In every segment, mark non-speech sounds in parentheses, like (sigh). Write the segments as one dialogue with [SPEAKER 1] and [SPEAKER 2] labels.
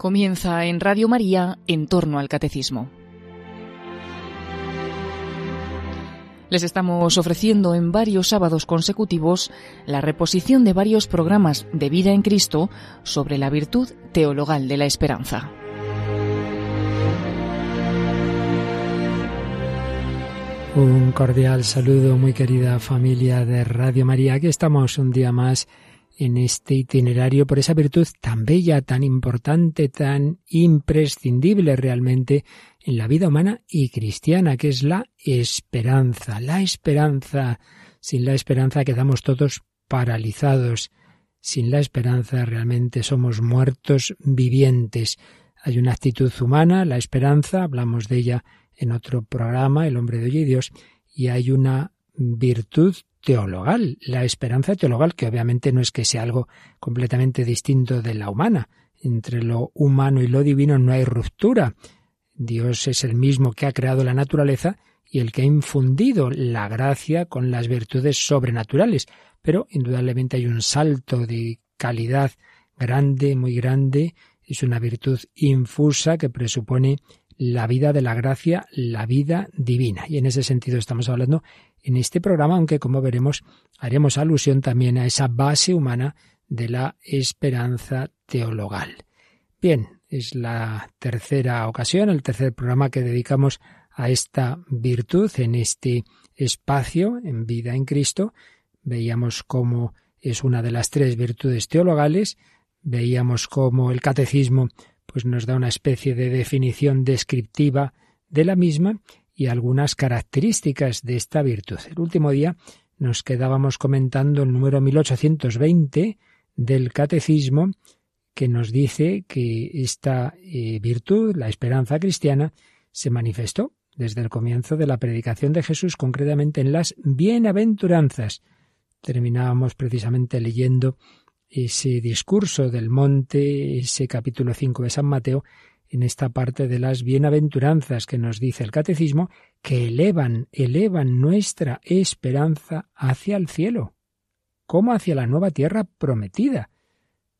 [SPEAKER 1] Comienza en Radio María en torno al catecismo. Les estamos ofreciendo en varios sábados consecutivos la reposición de varios programas de vida en Cristo sobre la virtud teologal de la esperanza.
[SPEAKER 2] Un cordial saludo, muy querida familia de Radio María. Aquí estamos un día más en este itinerario por esa virtud tan bella, tan importante, tan imprescindible realmente en la vida humana y cristiana, que es la esperanza. La esperanza. Sin la esperanza quedamos todos paralizados. Sin la esperanza realmente somos muertos vivientes. Hay una actitud humana, la esperanza, hablamos de ella en otro programa, El hombre de hoy y Dios, y hay una virtud teologal, la esperanza teologal, que obviamente no es que sea algo completamente distinto de la humana. Entre lo humano y lo divino no hay ruptura. Dios es el mismo que ha creado la naturaleza y el que ha infundido la gracia con las virtudes sobrenaturales. Pero indudablemente hay un salto de calidad grande, muy grande. Es una virtud infusa que presupone la vida de la gracia, la vida divina. Y en ese sentido estamos hablando en este programa, aunque como veremos haremos alusión también a esa base humana de la esperanza teologal. Bien, es la tercera ocasión, el tercer programa que dedicamos a esta virtud en este espacio en vida en Cristo. Veíamos cómo es una de las tres virtudes teologales, veíamos cómo el catecismo pues nos da una especie de definición descriptiva de la misma y algunas características de esta virtud. El último día nos quedábamos comentando el número 1820 del Catecismo que nos dice que esta eh, virtud, la esperanza cristiana, se manifestó desde el comienzo de la predicación de Jesús, concretamente en las bienaventuranzas. Terminábamos precisamente leyendo ese discurso del monte, ese capítulo 5 de San Mateo, en esta parte de las bienaventuranzas que nos dice el catecismo, que elevan, elevan nuestra esperanza hacia el cielo, como hacia la nueva tierra prometida.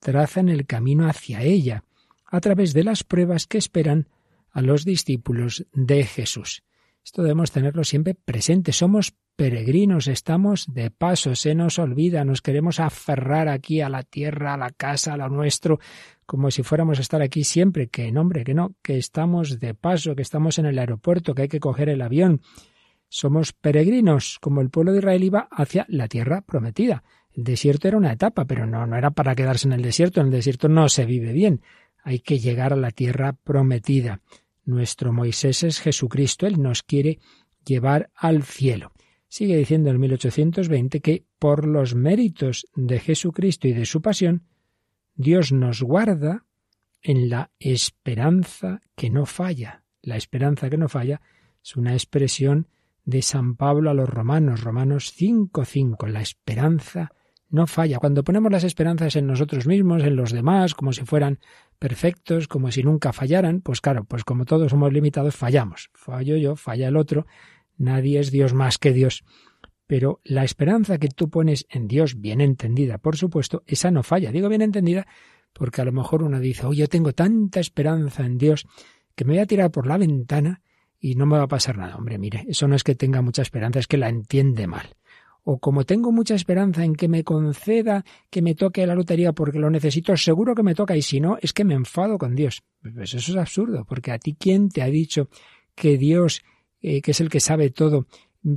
[SPEAKER 2] Trazan el camino hacia ella, a través de las pruebas que esperan a los discípulos de Jesús. Esto debemos tenerlo siempre presente. Somos peregrinos, estamos de paso, se nos olvida, nos queremos aferrar aquí a la tierra, a la casa, a lo nuestro, como si fuéramos a estar aquí siempre. Que no, hombre, que no, que estamos de paso, que estamos en el aeropuerto, que hay que coger el avión. Somos peregrinos, como el pueblo de Israel iba hacia la tierra prometida. El desierto era una etapa, pero no, no era para quedarse en el desierto. En el desierto no se vive bien. Hay que llegar a la tierra prometida. Nuestro Moisés es Jesucristo, Él nos quiere llevar al cielo. Sigue diciendo en 1820 que por los méritos de Jesucristo y de su pasión, Dios nos guarda en la esperanza que no falla. La esperanza que no falla es una expresión de San Pablo a los romanos, Romanos 5.5, la esperanza no falla. Cuando ponemos las esperanzas en nosotros mismos, en los demás, como si fueran perfectos, como si nunca fallaran, pues claro, pues como todos somos limitados, fallamos. Fallo yo, falla el otro, nadie es Dios más que Dios. Pero la esperanza que tú pones en Dios, bien entendida, por supuesto, esa no falla. Digo bien entendida porque a lo mejor uno dice, oye, yo tengo tanta esperanza en Dios que me voy a tirar por la ventana y no me va a pasar nada. Hombre, mire, eso no es que tenga mucha esperanza, es que la entiende mal o como tengo mucha esperanza en que me conceda que me toque la lotería porque lo necesito, seguro que me toca y si no, es que me enfado con Dios. Pues eso es absurdo, porque a ti quién te ha dicho que Dios, eh, que es el que sabe todo,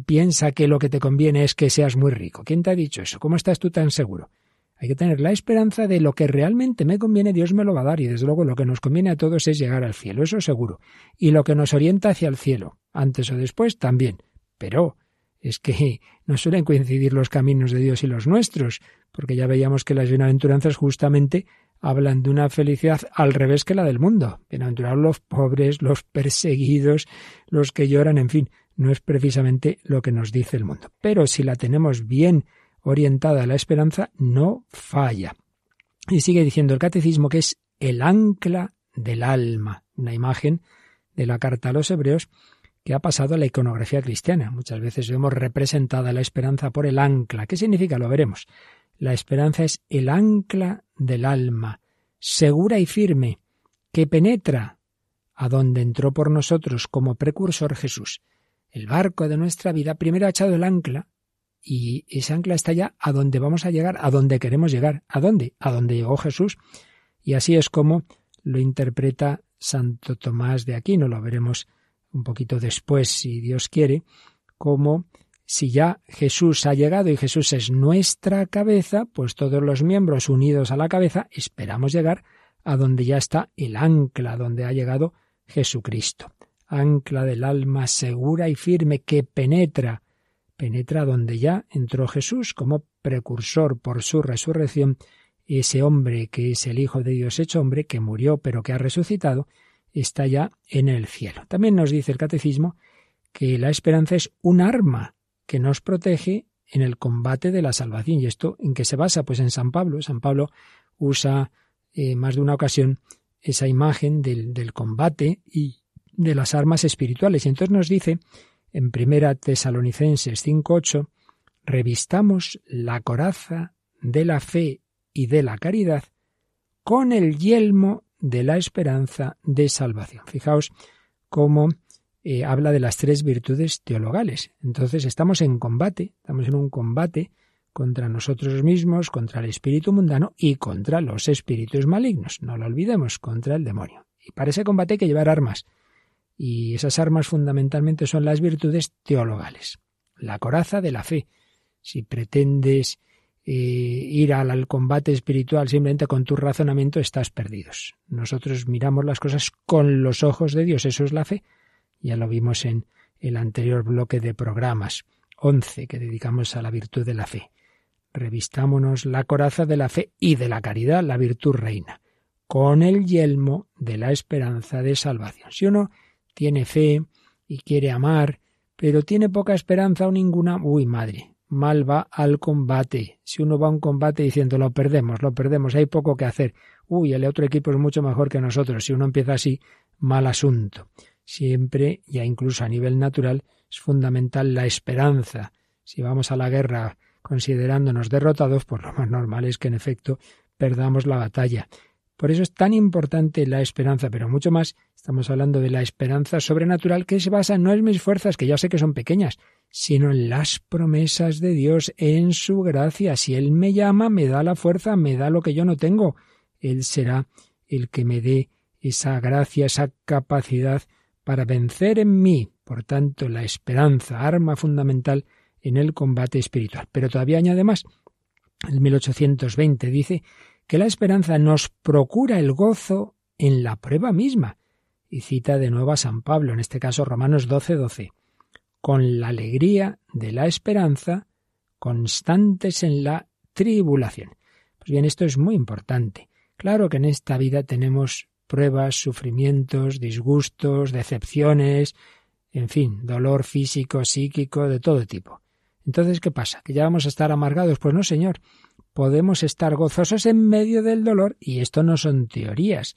[SPEAKER 2] piensa que lo que te conviene es que seas muy rico. ¿Quién te ha dicho eso? ¿Cómo estás tú tan seguro? Hay que tener la esperanza de lo que realmente me conviene, Dios me lo va a dar y desde luego lo que nos conviene a todos es llegar al cielo, eso seguro. Y lo que nos orienta hacia el cielo, antes o después, también. Pero es que (laughs) no suelen coincidir los caminos de Dios y los nuestros, porque ya veíamos que las bienaventuranzas justamente hablan de una felicidad al revés que la del mundo. Bienaventurados los pobres, los perseguidos, los que lloran, en fin, no es precisamente lo que nos dice el mundo. Pero si la tenemos bien orientada a la esperanza, no falla. Y sigue diciendo el catecismo que es el ancla del alma, una imagen de la carta a los hebreos que ha pasado a la iconografía cristiana. Muchas veces vemos representada la esperanza por el ancla. ¿Qué significa? Lo veremos. La esperanza es el ancla del alma, segura y firme, que penetra a donde entró por nosotros como precursor Jesús. El barco de nuestra vida primero ha echado el ancla y ese ancla está ya a donde vamos a llegar, a donde queremos llegar. ¿A dónde? A donde llegó Jesús. Y así es como lo interpreta Santo Tomás de Aquino. Lo veremos un poquito después, si Dios quiere, como si ya Jesús ha llegado y Jesús es nuestra cabeza, pues todos los miembros unidos a la cabeza esperamos llegar a donde ya está el ancla, donde ha llegado Jesucristo. Ancla del alma segura y firme que penetra, penetra donde ya entró Jesús como precursor por su resurrección, ese hombre que es el Hijo de Dios hecho hombre, que murió pero que ha resucitado, está ya en el cielo. También nos dice el catecismo que la esperanza es un arma que nos protege en el combate de la salvación. ¿Y esto en qué se basa? Pues en San Pablo. San Pablo usa eh, más de una ocasión esa imagen del, del, combate y de las armas espirituales. Y entonces nos dice en Primera Tesalonicenses 5.8, revistamos la coraza de la fe y de la caridad con el yelmo de la esperanza de salvación. Fijaos cómo eh, habla de las tres virtudes teologales. Entonces estamos en combate, estamos en un combate contra nosotros mismos, contra el espíritu mundano y contra los espíritus malignos. No lo olvidemos, contra el demonio. Y para ese combate hay que llevar armas. Y esas armas fundamentalmente son las virtudes teologales. La coraza de la fe. Si pretendes eh, ir al, al, combate espiritual simplemente con tu razonamiento, estás perdidos. Nosotros miramos las cosas con los ojos de Dios. Eso es la fe. Ya lo vimos en el anterior bloque de programas, once, que dedicamos a la virtud de la fe. Revistámonos la coraza de la fe y de la caridad, la virtud reina, con el yelmo de la esperanza de salvación. Si uno tiene fe y quiere amar, pero tiene poca esperanza o ninguna, uy madre, mal va al combate. Si uno va a un combate diciendo lo perdemos, lo perdemos, hay poco que hacer, uy, el otro equipo es mucho mejor que nosotros. Si uno empieza así, mal asunto siempre, ya incluso a nivel natural, es fundamental la esperanza. Si vamos a la guerra considerándonos derrotados, pues lo más normal es que en efecto perdamos la batalla. Por eso es tan importante la esperanza, pero mucho más estamos hablando de la esperanza sobrenatural que se basa no en mis fuerzas, que ya sé que son pequeñas, sino en las promesas de Dios, en su gracia. Si Él me llama, me da la fuerza, me da lo que yo no tengo. Él será el que me dé esa gracia, esa capacidad para vencer en mí, por tanto, la esperanza, arma fundamental en el combate espiritual. Pero todavía añade más. El 1820 dice que la esperanza nos procura el gozo en la prueba misma. Y cita de nuevo a San Pablo, en este caso Romanos 12:12. 12. Con la alegría de la esperanza, constantes en la tribulación. Pues bien, esto es muy importante. Claro que en esta vida tenemos pruebas, sufrimientos, disgustos, decepciones, en fin, dolor físico, psíquico, de todo tipo. Entonces, ¿qué pasa? ¿Que ya vamos a estar amargados? Pues no, señor. Podemos estar gozosos en medio del dolor y esto no son teorías.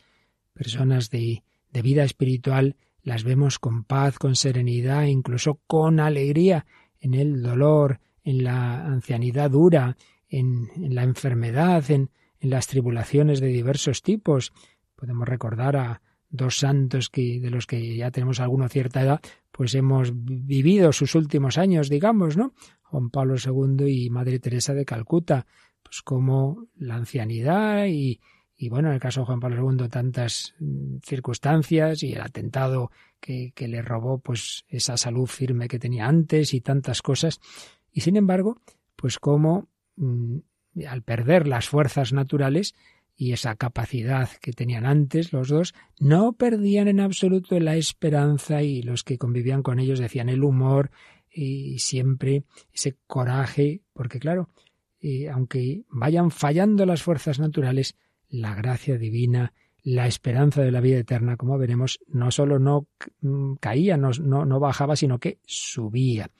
[SPEAKER 2] Personas de, de vida espiritual las vemos con paz, con serenidad, incluso con alegría en el dolor, en la ancianidad dura, en, la enfermedad, en, en las tribulaciones de diversos tipos, Podemos recordar a dos santos que, de los que ya tenemos alguna cierta edad, pues hemos vivido sus últimos años, digamos, ¿no? Juan Pablo II y Madre Teresa de Calcuta, pues como la ancianidad y, y bueno, en el caso de Juan Pablo II tantas mm, circunstancias y el atentado que, que le robó pues esa salud firme que tenía antes y tantas cosas. Y sin embargo, pues como mm, al perder las fuerzas naturales, y esa capacidad que tenían antes los dos, no perdían en absoluto la esperanza y los que convivían con ellos decían el humor y siempre ese coraje, porque claro, eh, aunque vayan fallando las fuerzas naturales, la gracia divina, la esperanza de la vida eterna, como veremos, no solo no mm, caía, no, no bajaba, sino que subía.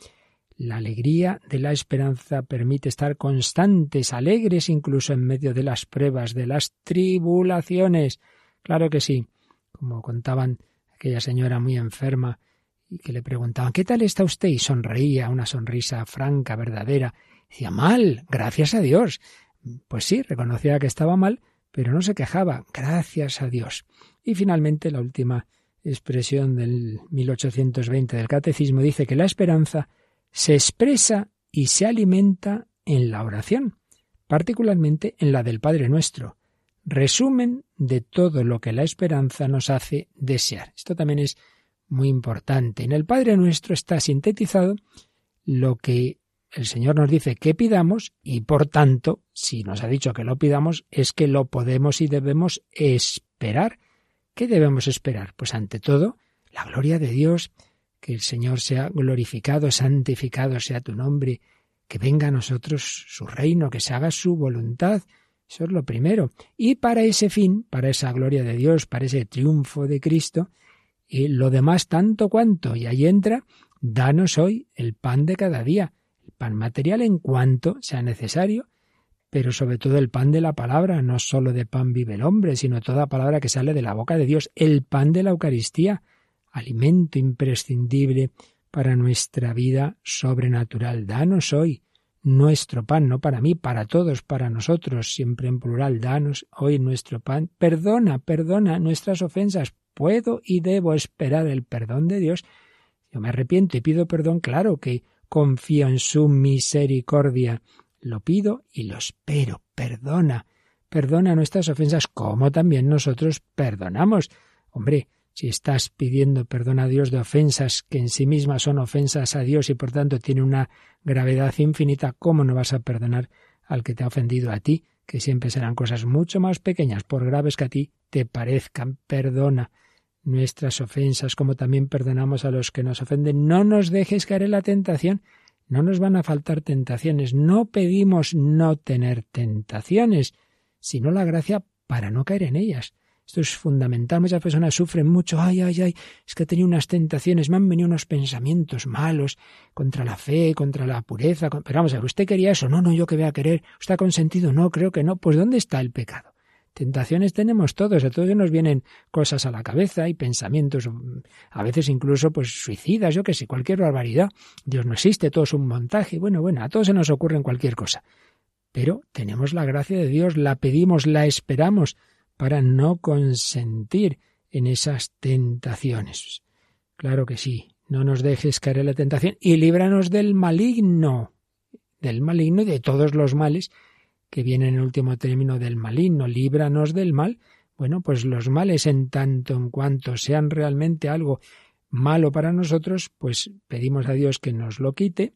[SPEAKER 2] La alegría de la esperanza permite estar constantes, alegres incluso en medio de las pruebas, de las tribulaciones. Claro que sí, como contaban aquella señora muy enferma y que le preguntaban ¿qué tal está usted? y sonreía, una sonrisa franca, verdadera. Decía mal, gracias a Dios. Pues sí, reconocía que estaba mal, pero no se quejaba, gracias a Dios. Y finalmente la última expresión del 1820 del Catecismo dice que la esperanza se expresa y se alimenta en la oración, particularmente en la del Padre Nuestro, resumen de todo lo que la esperanza nos hace desear. Esto también es muy importante. En el Padre Nuestro está sintetizado lo que el Señor nos dice que pidamos y por tanto, si nos ha dicho que lo pidamos, es que lo podemos y debemos esperar. ¿Qué debemos esperar? Pues ante todo, la gloria de Dios, que el Señor sea glorificado, santificado sea tu nombre, que venga a nosotros su reino, que se haga su voluntad. Eso es lo primero. Y para ese fin, para esa gloria de Dios, para ese triunfo de Cristo, y lo demás tanto cuanto, y ahí entra, danos hoy el pan de cada día, el pan material en cuanto sea necesario, pero sobre todo el pan de la palabra, no sólo de pan vive el hombre, sino toda palabra que sale de la boca de Dios, el pan de la Eucaristía, alimento imprescindible para nuestra vida sobrenatural. Danos hoy nuestro pan, no para mí, para todos, para nosotros, siempre en plural, danos hoy nuestro pan. Perdona, perdona nuestras ofensas. Puedo y debo esperar el perdón de Dios. Yo me arrepiento y pido perdón, claro que confío en su misericordia. Lo pido y lo espero. Perdona, perdona nuestras ofensas como también nosotros perdonamos. Hombre, si estás pidiendo perdón a Dios de ofensas que en sí mismas son ofensas a Dios y por tanto tiene una gravedad infinita, ¿cómo no vas a perdonar al que te ha ofendido a ti? Que siempre serán cosas mucho más pequeñas, por graves que a ti te parezcan. Perdona nuestras ofensas, como también perdonamos a los que nos ofenden. No nos dejes caer en la tentación. No nos van a faltar tentaciones. No pedimos no tener tentaciones, sino la gracia para no caer en ellas. Esto es fundamental. Muchas personas sufren mucho. Ay, ay, ay, es que he tenido unas tentaciones, me han venido unos pensamientos malos contra la fe, contra la pureza. Pero vamos a ver, ¿usted quería eso? No, no, yo que voy a querer. ¿Usted ha consentido? No, creo que no. Pues ¿dónde está el pecado? Tentaciones tenemos todos, a todos nos vienen cosas a la cabeza y pensamientos, a veces incluso pues suicidas, yo que sé, cualquier barbaridad. Dios no existe, todo es un montaje. Bueno, bueno, a todos se nos ocurre cualquier cosa. Pero tenemos la gracia de Dios, la pedimos, la esperamos para no consentir en esas tentaciones. Claro que sí, no nos dejes caer en la tentación y líbranos del maligno, del maligno y de todos los males que vienen en último término del maligno, líbranos del mal. Bueno, pues los males en tanto en cuanto sean realmente algo malo para nosotros, pues pedimos a Dios que nos lo quite,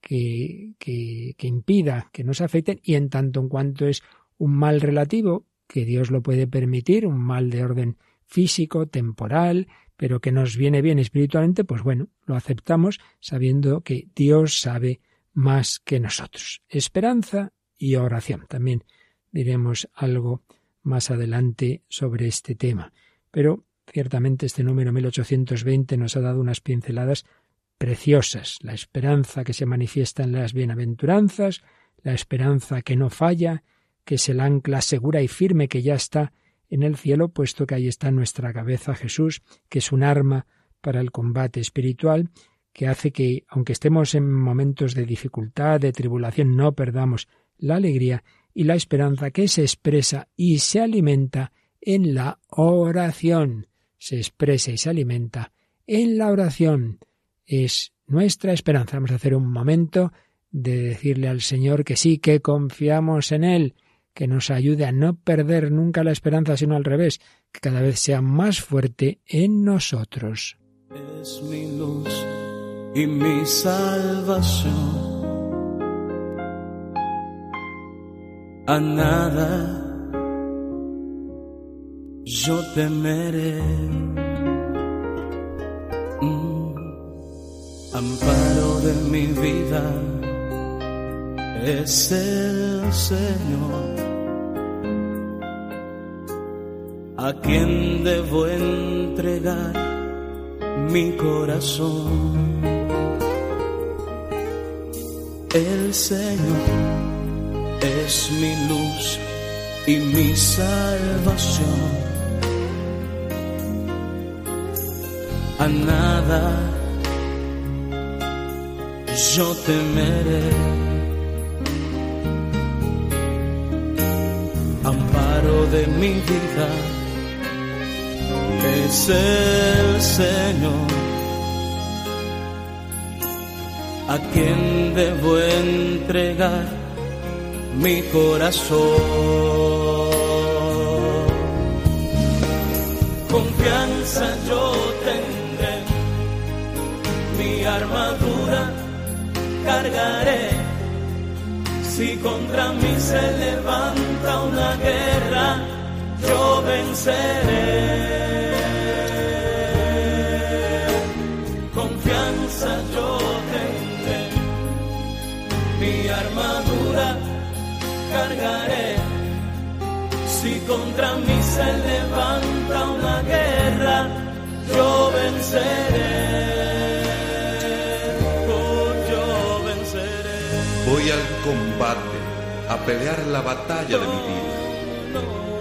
[SPEAKER 2] que, que, que impida que nos afecten y en tanto en cuanto es un mal relativo, que Dios lo puede permitir, un mal de orden físico, temporal, pero que nos viene bien espiritualmente, pues bueno, lo aceptamos sabiendo que Dios sabe más que nosotros. Esperanza y oración. También diremos algo más adelante sobre este tema. Pero ciertamente este número 1820 nos ha dado unas pinceladas preciosas. La esperanza que se manifiesta en las bienaventuranzas, la esperanza que no falla, que es el ancla segura y firme que ya está en el cielo, puesto que ahí está nuestra cabeza Jesús, que es un arma para el combate espiritual, que hace que, aunque estemos en momentos de dificultad, de tribulación, no perdamos la alegría y la esperanza que se expresa y se alimenta en la oración. Se expresa y se alimenta en la oración. Es nuestra esperanza. Vamos a hacer un momento de decirle al Señor que sí, que confiamos en Él, que nos ayude a no perder nunca la esperanza, sino al revés, que cada vez sea más fuerte en nosotros.
[SPEAKER 3] Es mi luz y mi salvación. A nada yo temeré. Mm, amparo de mi vida es el Señor. a quien debo entregar mi corazón. El Señor es mi luz y mi salvación. A nada yo temeré. De mi vida es el Señor. A quien debo entregar mi corazón. Confianza yo tendré, mi armadura cargaré. Si contra mí se levanta una guerra, yo venceré. Confianza yo tendré, mi armadura cargaré. Si contra mí se levanta una guerra, yo venceré.
[SPEAKER 4] Combate a pelear la batalla de mi vida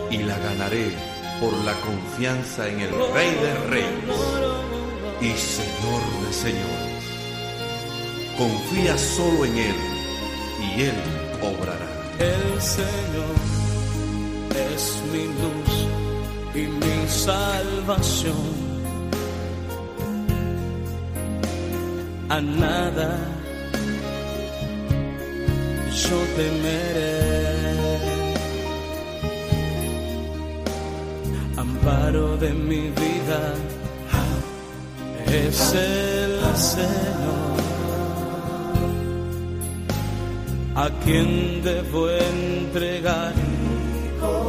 [SPEAKER 4] y la ganaré por la confianza en el Rey de Reyes y Señor de Señores. Confía solo en Él y Él obrará.
[SPEAKER 3] El Señor es mi luz y mi salvación. A nada yo temeré. Amparo de mi vida es el Señor. a quien debo entregar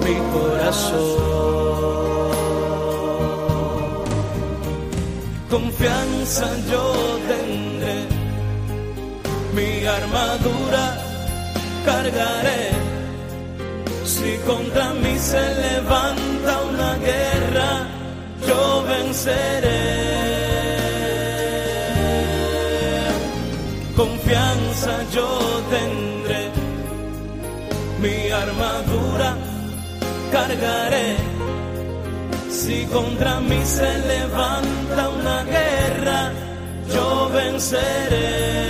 [SPEAKER 3] mi corazón. Confianza yo tendré, mi armadura cargaré. Si contra mí se levanta una guerra, yo venceré. Confianza yo tendré mi armadura cargaré. Si contra mí se levanta una guerra, yo venceré.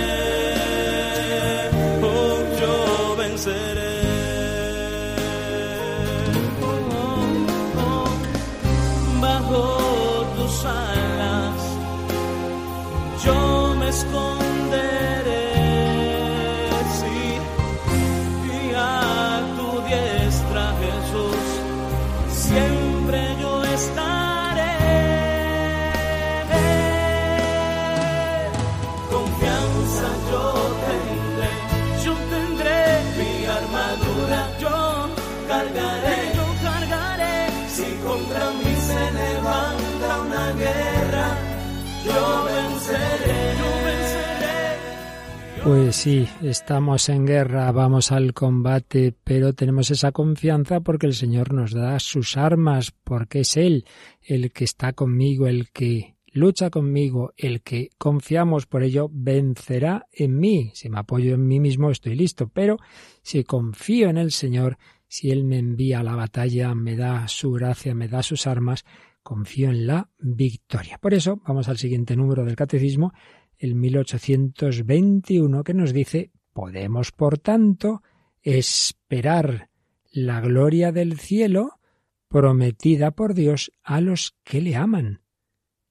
[SPEAKER 2] Pues sí, estamos en guerra, vamos al combate, pero tenemos esa confianza porque el Señor nos da sus armas, porque es Él el que está conmigo, el que lucha conmigo, el que confiamos por ello, vencerá en mí. Si me apoyo en mí mismo, estoy listo, pero si confío en el Señor, si Él me envía a la batalla, me da su gracia, me da sus armas, confío en la victoria. Por eso, vamos al siguiente número del Catecismo, el 1821, que nos dice, podemos, por tanto, esperar la gloria del cielo prometida por Dios a los que le aman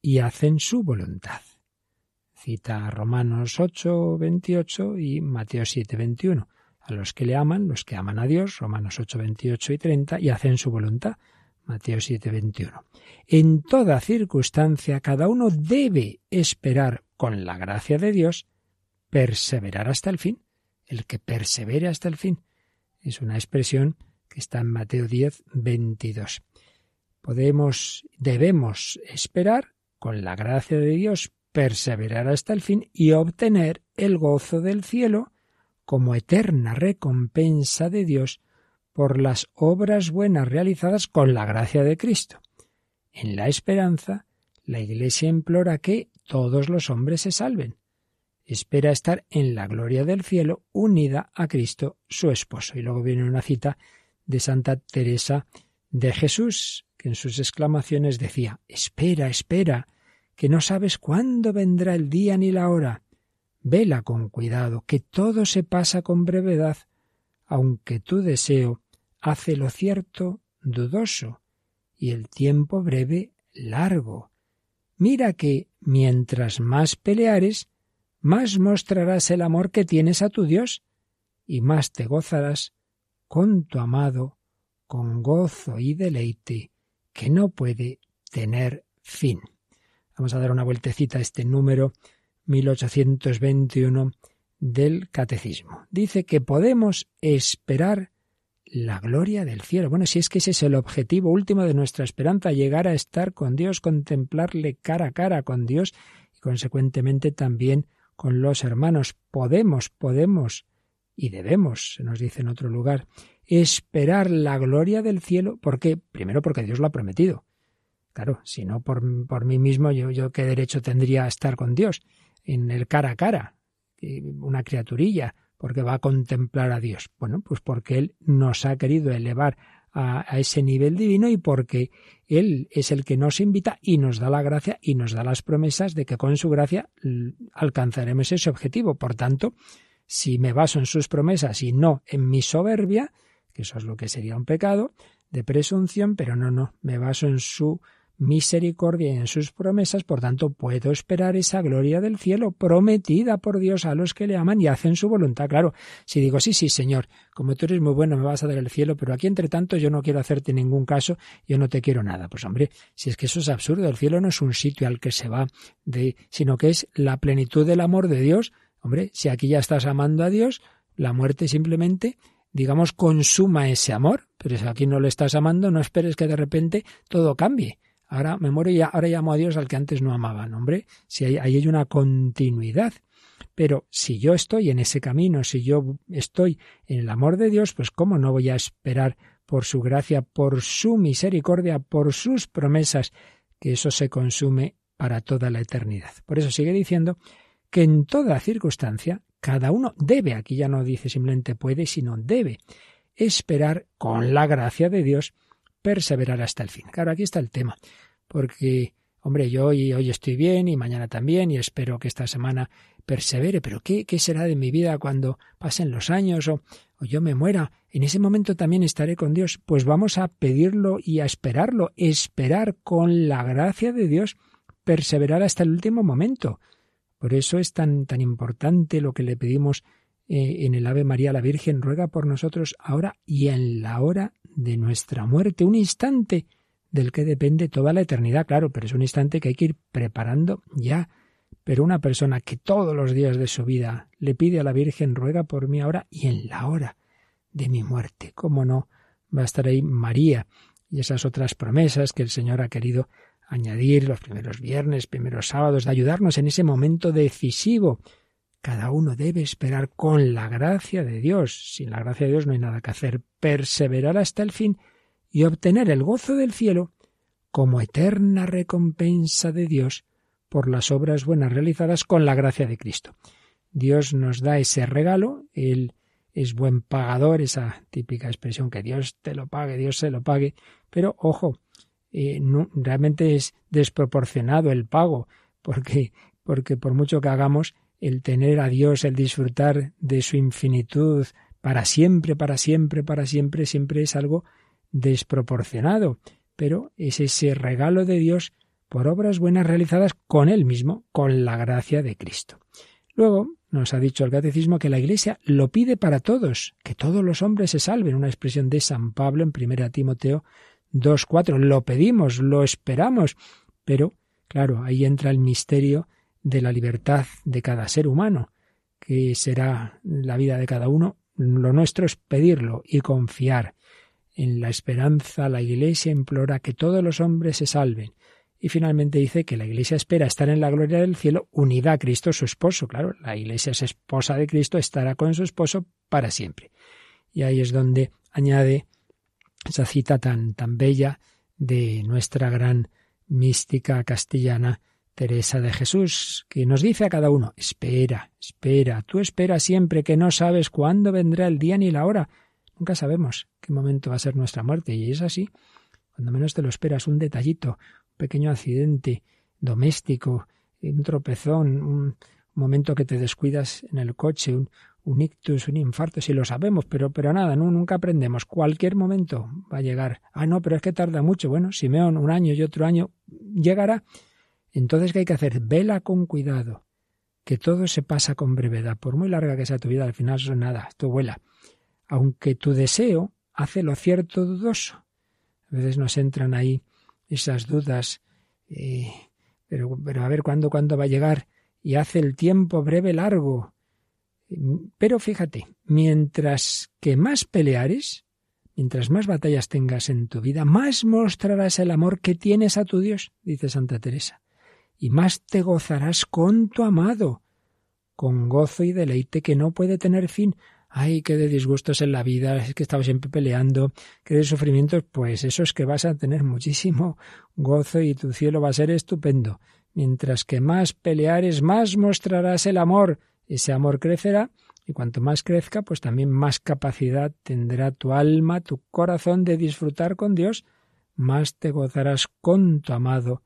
[SPEAKER 2] y hacen su voluntad. Cita Romanos 8, 28 y Mateo 7, 21. A los que le aman, los que aman a Dios, Romanos 8, 28 y 30, y hacen su voluntad, Mateo 7, 21. En toda circunstancia, cada uno debe esperar con la gracia de Dios, perseverar hasta el fin. El que persevere hasta el fin. Es una expresión que está en Mateo 10, 22. Podemos, debemos esperar con la gracia de Dios, perseverar hasta el fin y obtener el gozo del cielo como eterna recompensa de Dios por las obras buenas realizadas con la gracia de Cristo. En la esperanza, la Iglesia implora que todos los hombres se salven. Espera estar en la gloria del cielo unida a Cristo, su esposo. Y luego viene una cita de Santa Teresa de Jesús, que en sus exclamaciones decía, Espera, espera, que no sabes cuándo vendrá el día ni la hora. Vela con cuidado, que todo se pasa con brevedad, aunque tu deseo hace lo cierto dudoso y el tiempo breve largo. Mira que mientras más peleares, más mostrarás el amor que tienes a tu Dios y más te gozarás con tu amado, con gozo y deleite que no puede tener fin. Vamos a dar una vueltecita a este número 1821 del Catecismo. Dice que podemos esperar la gloria del cielo. Bueno, si es que ese es el objetivo último de nuestra esperanza, llegar a estar con Dios, contemplarle cara a cara con Dios y consecuentemente también con los hermanos. Podemos, podemos y debemos, se nos dice en otro lugar, esperar la gloria del cielo. ¿Por qué? Primero porque Dios lo ha prometido. Claro, si no por, por mí mismo, yo, yo qué derecho tendría a estar con Dios en el cara a cara, una criaturilla, porque va a contemplar a Dios. Bueno, pues porque Él nos ha querido elevar a, a, ese nivel divino y porque Él es el que nos invita y nos da la gracia y nos da las promesas de que con su gracia alcanzaremos ese objetivo. Por tanto, si me baso en sus promesas y no en mi soberbia, que eso es lo que sería un pecado de presunción, pero no, no, me baso en su misericordia y en sus promesas, por tanto puedo esperar esa gloria del cielo prometida por Dios a los que le aman y hacen su voluntad. Claro, si digo, sí, sí, Señor, como tú eres muy bueno, me vas a dar el cielo, pero aquí entre tanto yo no quiero hacerte ningún caso, yo no te quiero nada. Pues hombre, si es que eso es absurdo, el cielo no es un sitio al que se va sino que es la plenitud del amor de Dios. Hombre, si aquí ya estás amando a Dios, la muerte simplemente digamos, consuma ese amor, pero si aquí no le estás amando, no esperes que de repente todo cambie. Ahora me muero y ahora llamo a Dios al que antes no amaban. Hombre, si hay, ahí hay una continuidad. Pero si yo estoy en ese camino, si yo estoy en el amor de Dios, pues cómo no voy a esperar por su gracia, por su misericordia, por sus promesas, que eso se consume para toda la eternidad. Por eso sigue diciendo que en toda circunstancia cada uno debe, aquí ya no dice simplemente puede, sino debe esperar con la gracia de Dios perseverar hasta el fin. Claro, aquí está el tema, porque, hombre, yo hoy, hoy estoy bien y mañana también y espero que esta semana persevere, pero ¿qué, qué será de mi vida cuando pasen los años o, o yo me muera? En ese momento también estaré con Dios. Pues vamos a pedirlo y a esperarlo, esperar con la gracia de Dios, perseverar hasta el último momento. Por eso es tan, tan importante lo que le pedimos eh, en el Ave María la Virgen, ruega por nosotros ahora y en la hora de nuestra muerte, un instante del que depende toda la eternidad, claro, pero es un instante que hay que ir preparando ya. Pero una persona que todos los días de su vida le pide a la Virgen, ruega por mí ahora y en la hora de mi muerte, ¿cómo no? Va a estar ahí María y esas otras promesas que el Señor ha querido añadir los primeros viernes, primeros sábados, de ayudarnos en ese momento decisivo. Cada uno debe esperar con la gracia de Dios. Sin la gracia de Dios no hay nada que hacer perseverar hasta el fin y obtener el gozo del cielo como eterna recompensa de Dios por las obras buenas realizadas con la gracia de Cristo. Dios nos da ese regalo, Él es buen pagador, esa típica expresión que Dios te lo pague, Dios se lo pague, pero ojo, eh, no, realmente es desproporcionado el pago, porque, porque por mucho que hagamos, el tener a Dios, el disfrutar de su infinitud, para siempre, para siempre, para siempre, siempre es algo desproporcionado, pero es ese regalo de Dios por obras buenas realizadas con Él mismo, con la gracia de Cristo. Luego nos ha dicho el catecismo que la Iglesia lo pide para todos, que todos los hombres se salven, una expresión de San Pablo en 1 Timoteo 2.4. Lo pedimos, lo esperamos, pero claro, ahí entra el misterio de la libertad de cada ser humano, que será la vida de cada uno lo nuestro es pedirlo y confiar. En la esperanza la Iglesia implora que todos los hombres se salven. Y finalmente dice que la Iglesia espera estar en la gloria del cielo unida a Cristo su esposo. Claro, la Iglesia es esposa de Cristo, estará con su esposo para siempre. Y ahí es donde añade esa cita tan, tan bella de nuestra gran mística castellana Teresa de Jesús, que nos dice a cada uno, espera, espera, tú espera siempre que no sabes cuándo vendrá el día ni la hora. Nunca sabemos qué momento va a ser nuestra muerte, y es así. Cuando menos te lo esperas, un detallito, un pequeño accidente doméstico, un tropezón, un momento que te descuidas en el coche, un, ictus, un infarto, si lo sabemos, pero, pero nada, nunca aprendemos. Cualquier momento va a llegar. Ah, no, pero es que tarda mucho. Bueno, Simeón, un año y otro año, llegará. Entonces, ¿qué hay que hacer? Vela con cuidado, que todo se pasa con brevedad. Por muy larga que sea tu vida, al final es nada, esto vuela. Aunque tu deseo hace lo cierto dudoso. A veces nos entran ahí esas dudas, eh, pero, pero a ver cuándo, cuándo va a llegar, y hace el tiempo breve largo. Pero fíjate, mientras que más peleares, mientras más batallas tengas en tu vida, más mostrarás el amor que tienes a tu Dios, dice Santa Teresa, y más te gozarás con tu amado, con gozo y deleite que no puede tener fin. Ay, qué de disgustos en la vida, es que estaba siempre peleando, qué de sufrimientos, pues eso es que vas a tener muchísimo gozo y tu cielo va a ser estupendo. Mientras que más peleares, más mostrarás el amor, ese amor crecerá y cuanto más crezca, pues también más capacidad tendrá tu alma, tu corazón de disfrutar con Dios, más te gozarás con tu amado,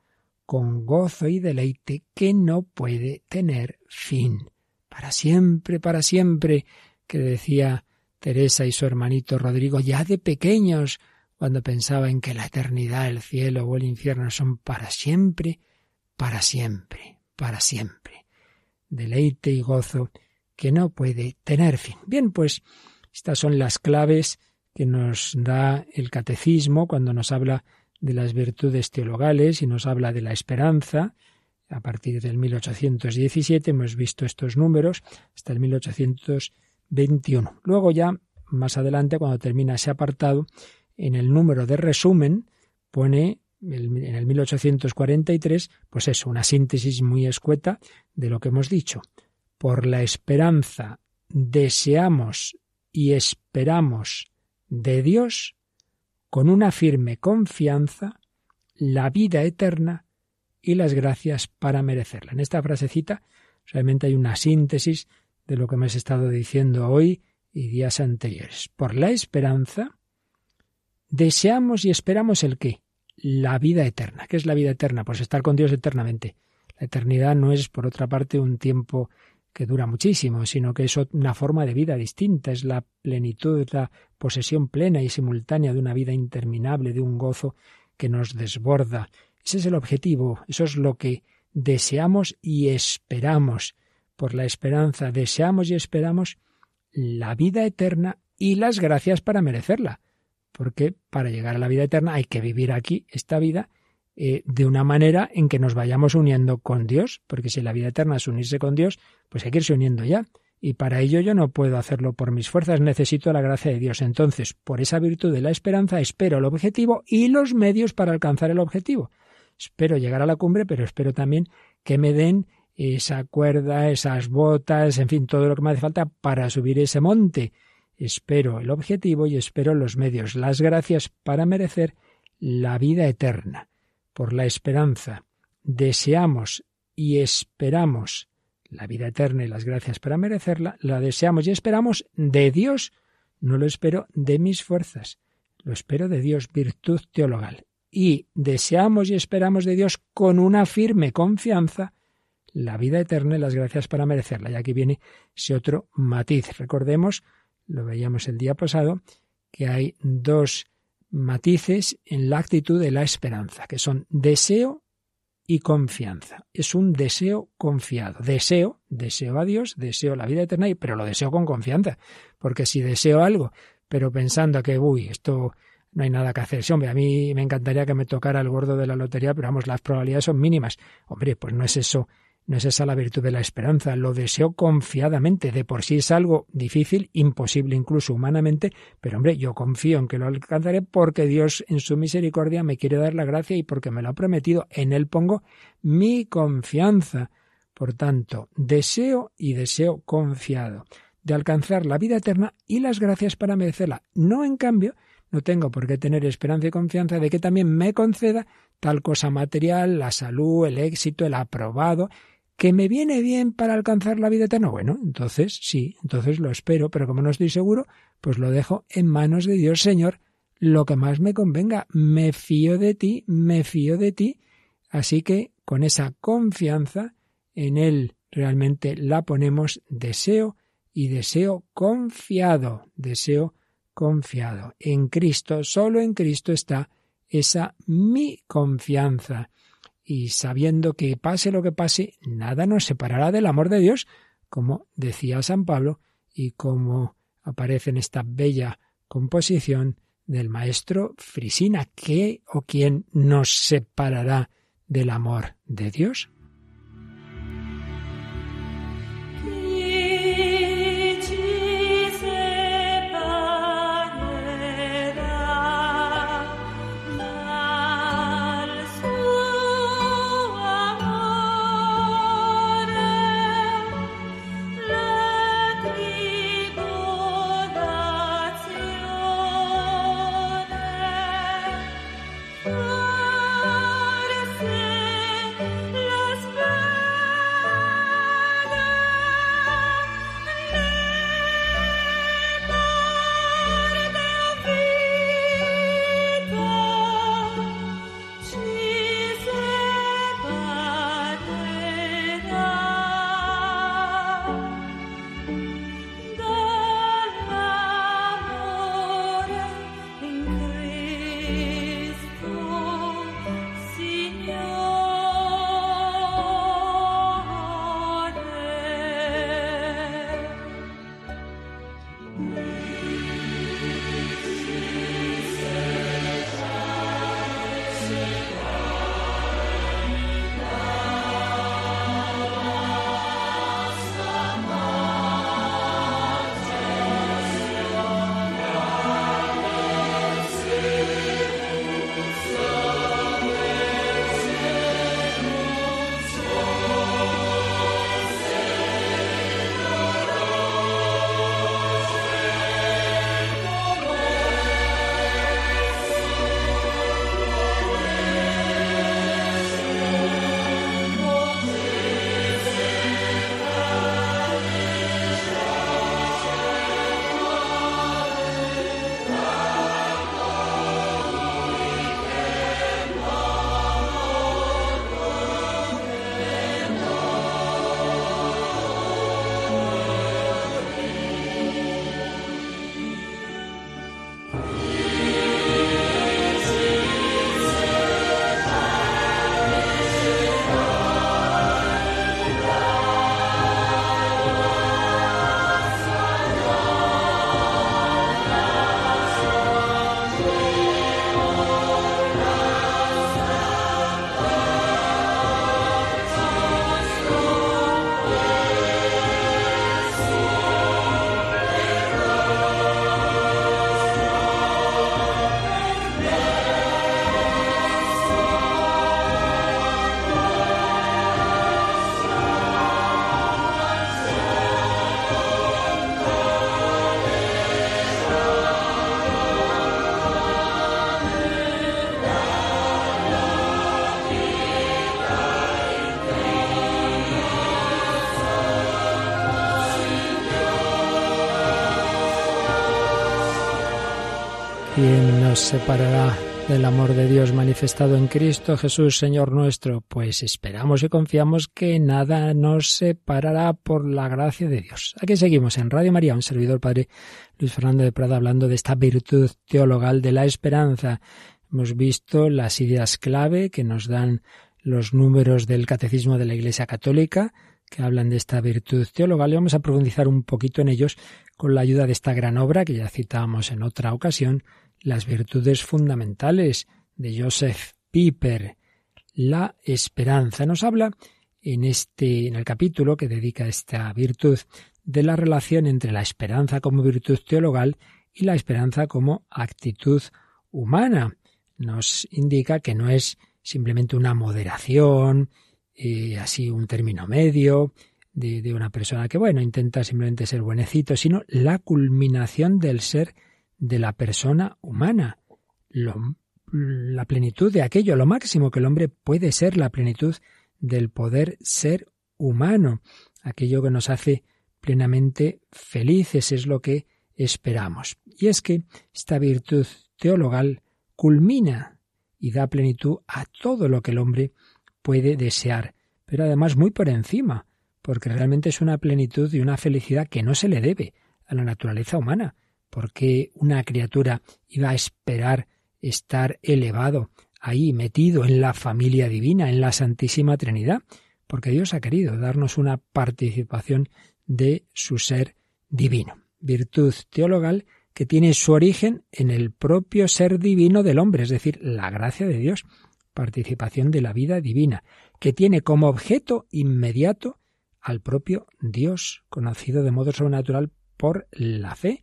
[SPEAKER 2] con gozo y deleite que no puede tener fin. Para siempre, para siempre, que decía Teresa y su hermanito Rodrigo ya de pequeños, cuando pensaba en que la eternidad, el cielo o el infierno son para siempre, para siempre, para siempre deleite y gozo que no puede tener fin. Bien, pues estas son las claves que nos da el catecismo cuando nos habla de las virtudes teologales y nos habla de la esperanza. A partir del 1817 hemos visto estos números hasta el 1821. Luego ya, más adelante, cuando termina ese apartado, en el número de resumen pone en el 1843, pues eso, una síntesis muy escueta de lo que hemos dicho. Por la esperanza deseamos y esperamos de Dios con una firme confianza la vida eterna y las gracias para merecerla. En esta frasecita realmente hay una síntesis de lo que hemos estado diciendo hoy y días anteriores. Por la esperanza deseamos y esperamos el qué? la vida eterna. ¿Qué es la vida eterna? Pues estar con Dios eternamente. La eternidad no es, por otra parte, un tiempo que dura muchísimo, sino que es una forma de vida distinta, es la plenitud, la posesión plena y simultánea de una vida interminable, de un gozo que nos desborda. Ese es el objetivo, eso es lo que deseamos y esperamos. Por la esperanza deseamos y esperamos la vida eterna y las gracias para merecerla porque para llegar a la vida eterna hay que vivir aquí esta vida eh, de una manera en que nos vayamos uniendo con Dios, porque si la vida eterna es unirse con Dios, pues hay que irse uniendo ya. Y para ello yo no puedo hacerlo por mis fuerzas, necesito la gracia de Dios. Entonces, por esa virtud de la esperanza, espero el objetivo y los medios para alcanzar el objetivo. Espero llegar a la cumbre, pero espero también que me den esa cuerda, esas botas, en fin, todo lo que me hace falta para subir ese monte espero el objetivo y espero los medios, las gracias para merecer la vida eterna. Por la esperanza deseamos y esperamos la vida eterna y las gracias para merecerla, la deseamos y esperamos de Dios, no lo espero de mis fuerzas, lo espero de Dios, virtud teologal. Y deseamos y esperamos de Dios con una firme confianza la vida eterna y las gracias para merecerla. Y aquí viene ese otro matiz. Recordemos lo veíamos el día pasado, que hay dos matices en la actitud de la esperanza, que son deseo y confianza. Es un deseo confiado. Deseo, deseo a Dios, deseo la vida eterna, pero lo deseo con confianza. Porque si deseo algo, pero pensando que, uy, esto no hay nada que hacer. Hombre, a mí me encantaría que me tocara el gordo de la lotería, pero vamos, las probabilidades son mínimas. Hombre, pues no es eso no es esa la virtud de la esperanza, lo deseo confiadamente, de por sí es algo difícil, imposible incluso humanamente, pero hombre, yo confío en que lo alcanzaré porque Dios en su misericordia me quiere dar la gracia y porque me lo ha prometido, en Él pongo mi confianza. Por tanto, deseo y deseo confiado de alcanzar la vida eterna y las gracias para merecerla. No, en cambio, no tengo por qué tener esperanza y confianza de que también me conceda tal cosa material, la salud, el éxito, el aprobado, ¿Que me viene bien para alcanzar la vida eterna? Bueno, entonces sí, entonces lo espero, pero como no estoy seguro, pues lo dejo en manos de Dios, Señor, lo que más me convenga. Me fío de ti, me fío de ti. Así que con esa confianza en Él realmente la ponemos, deseo y deseo confiado, deseo confiado. En Cristo, solo en Cristo está esa mi confianza. Y sabiendo que pase lo que pase, nada nos separará del amor de Dios, como decía San Pablo y como aparece en esta bella composición del maestro Frisina. ¿Qué o quién nos separará del amor de Dios? ¿Quién separará del amor de Dios manifestado en Cristo Jesús, Señor nuestro? Pues esperamos y confiamos que nada nos separará por la gracia de Dios. Aquí seguimos en Radio María, un servidor Padre Luis Fernando de Prada hablando de esta virtud teologal de la esperanza. Hemos visto las ideas clave que nos dan los números del Catecismo de la Iglesia Católica, que hablan de esta virtud teologal y vamos a profundizar un poquito en ellos con la ayuda de esta gran obra que ya citábamos en otra ocasión, las virtudes fundamentales de Joseph Piper. La esperanza nos habla en este en el capítulo que dedica esta virtud de la relación entre la esperanza como virtud teologal y la esperanza como actitud humana. Nos indica que no es simplemente una moderación, eh, así un término medio, de, de, una persona que, bueno, intenta simplemente ser buenecito, sino la culminación del ser de la persona humana, la plenitud de aquello, lo máximo que el hombre puede ser, la plenitud del poder ser humano, aquello que nos hace plenamente felices, es lo que esperamos. Y es que esta virtud teologal culmina y da plenitud a todo lo que el hombre puede desear, pero además muy por encima, porque realmente es una plenitud y una felicidad que no se le debe a la naturaleza humana, porque una criatura iba a esperar estar elevado ahí, metido en la familia divina, en la Santísima Trinidad, porque Dios ha querido darnos una participación de su ser divino. Virtud teologal que tiene su origen en el propio ser divino del hombre, es decir, la gracia de Dios, participación de la vida divina, que tiene como objeto inmediato al propio Dios, conocido de modo sobrenatural por la fe,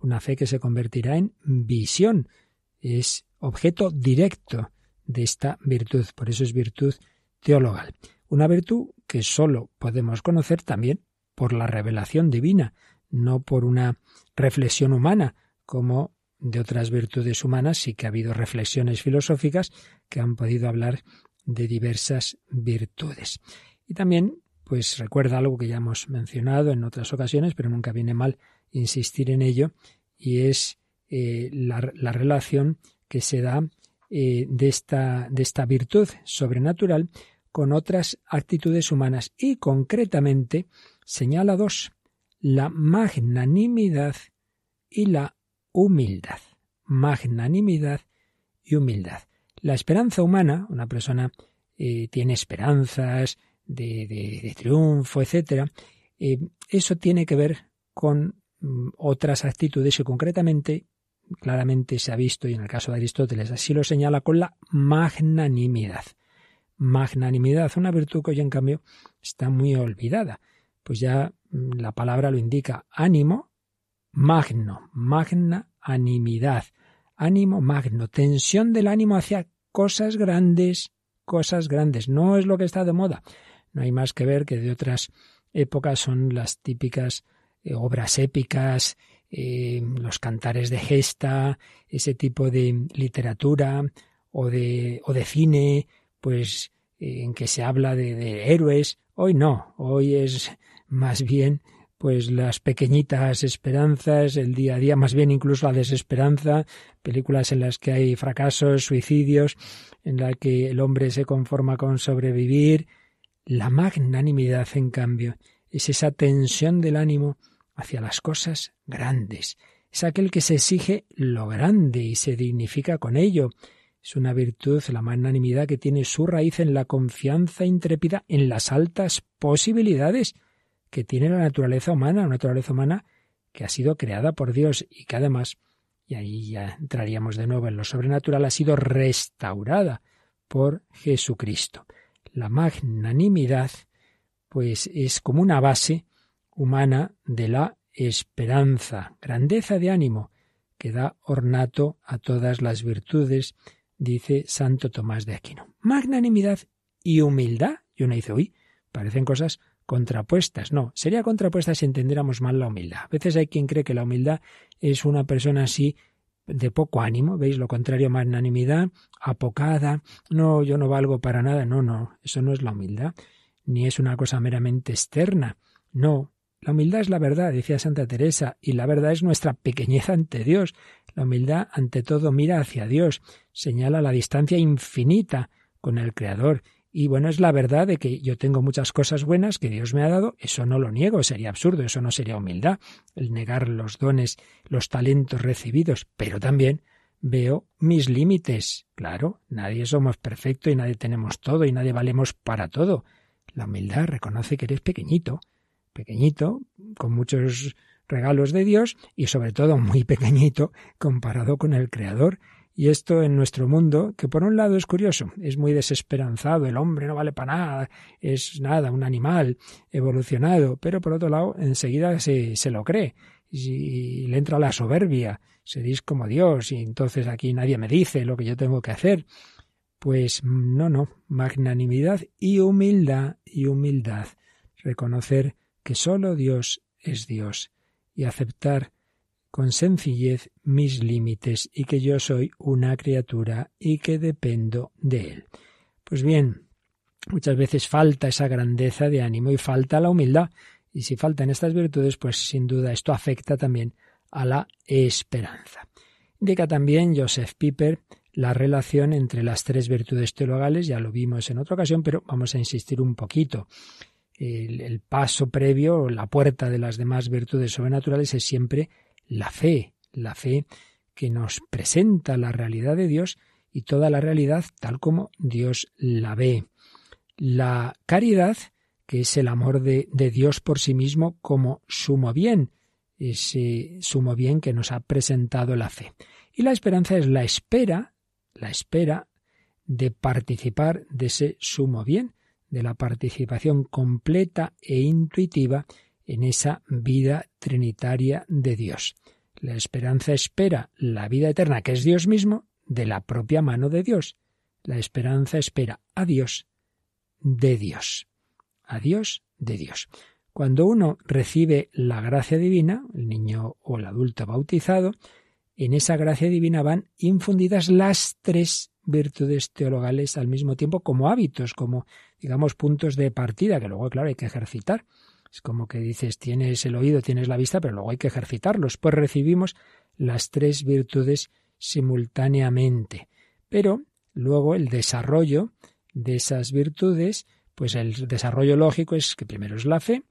[SPEAKER 2] una fe que se convertirá en visión, es objeto directo de esta virtud, por eso es virtud teologal. Una virtud que sólo podemos conocer también por la revelación divina, no por una reflexión humana, como de otras virtudes humanas sí que ha habido reflexiones filosóficas que han podido hablar de diversas virtudes. Y también, pues recuerda algo que ya hemos mencionado en otras ocasiones, pero nunca viene mal insistir en ello, y es eh, la, relación que se da eh, de, esta, de esta virtud sobrenatural con otras actitudes humanas y concretamente señala dos, la magnanimidad y la humildad. Magnanimidad y humildad. La esperanza humana, una persona eh, tiene esperanzas de, de, triunfo, etc. Eh, eso tiene que ver con otras actitudes y concretamente, claramente se ha visto, y en el caso de Aristóteles así lo señala, con la magnanimidad. Magnanimidad, una virtud que hoy en cambio está muy olvidada. Pues ya mm, la palabra lo indica, ánimo, magno, magna animidad, ánimo magno, tensión del ánimo hacia cosas grandes, cosas grandes. No es lo que está de moda. No hay más que ver que de otras épocas son las típicas eh, obras épicas, eh, los cantares de gesta, ese tipo de literatura o de, o de cine, pues eh, en que se habla de, de héroes. Hoy no, hoy es más bien pues las pequeñitas esperanzas, el día a día, más bien incluso la desesperanza, películas en las que hay fracasos, suicidios, en las que el hombre se conforma con sobrevivir. La magnanimidad, en cambio, es esa tensión del ánimo hacia las cosas grandes. Es aquel que se exige lo grande y se dignifica con ello. Es una virtud, la magnanimidad, que tiene su raíz en la confianza intrépida en las altas posibilidades que tiene la naturaleza humana, una naturaleza humana que ha sido creada por Dios y que además, y ahí ya entraríamos de nuevo en lo sobrenatural, ha sido restaurada por Jesucristo. La magnanimidad, pues es como una base humana de la esperanza, grandeza de ánimo, que da ornato a todas las virtudes, dice Santo Tomás de Aquino. Magnanimidad y humildad. Y uno dice, uy, parecen cosas contrapuestas. No, sería contrapuesta si entendiéramos mal la humildad. A veces hay quien cree que la humildad es una persona así de poco ánimo, ¿veis? Lo contrario, magnanimidad, apocada, no, yo no valgo para nada, no, no, eso no es la humildad, ni es una cosa meramente externa, no, la humildad es la verdad, decía Santa Teresa, y la verdad es nuestra pequeñez ante Dios. La humildad, ante todo, mira hacia Dios, señala la distancia infinita con el Creador y bueno, es la verdad de que yo tengo muchas cosas buenas que Dios me ha dado, eso no lo niego, sería absurdo, eso no sería humildad, el negar los dones, los talentos recibidos, pero también veo mis límites. Claro, nadie somos perfectos y nadie tenemos todo y nadie valemos para todo. La humildad reconoce que eres pequeñito, pequeñito, con muchos regalos de Dios y sobre todo muy pequeñito comparado con el Creador y esto en nuestro mundo, que por un lado es curioso, es muy desesperanzado, el hombre no vale para nada, es nada, un animal evolucionado, pero por otro lado enseguida se, se lo cree y, le entra la soberbia, se dice como Dios y entonces aquí nadie me dice lo que yo tengo que hacer. Pues no, no, magnanimidad y humildad y humildad, reconocer que sólo Dios es Dios y aceptar con sencillez mis límites y que yo soy una criatura y que dependo de Él. Pues bien, muchas veces falta esa grandeza de ánimo y falta la humildad. Y si faltan estas virtudes, pues sin duda esto afecta también a la esperanza. Indica también Joseph Piper la relación entre las tres virtudes teologales, ya lo vimos en otra ocasión, pero vamos a insistir un poquito. el, paso previo, la puerta de las demás virtudes sobrenaturales es siempre la fe, la fe que nos presenta la realidad de Dios y toda la realidad tal como Dios la ve. La caridad, que es el amor de, de Dios por sí mismo como sumo bien, ese sumo bien que nos ha presentado la fe. Y la esperanza es la espera, la espera de participar de ese sumo bien, de la participación completa e intuitiva en esa vida trinitaria de Dios. La esperanza espera la vida eterna, que es Dios mismo, de la propia mano de Dios. La esperanza espera a Dios de Dios. A Dios de Dios. Cuando uno recibe la gracia divina, el niño o el adulto bautizado, en esa gracia divina van infundidas las tres virtudes teologales al mismo tiempo como hábitos, como, digamos, puntos de partida, que luego, claro, hay que ejercitar. Es como que dices, tienes el oído, tienes la vista, pero luego hay que ejercitarlos. Pues recibimos las tres virtudes simultáneamente. Pero luego el desarrollo de esas virtudes, pues el desarrollo lógico es que primero es la fe,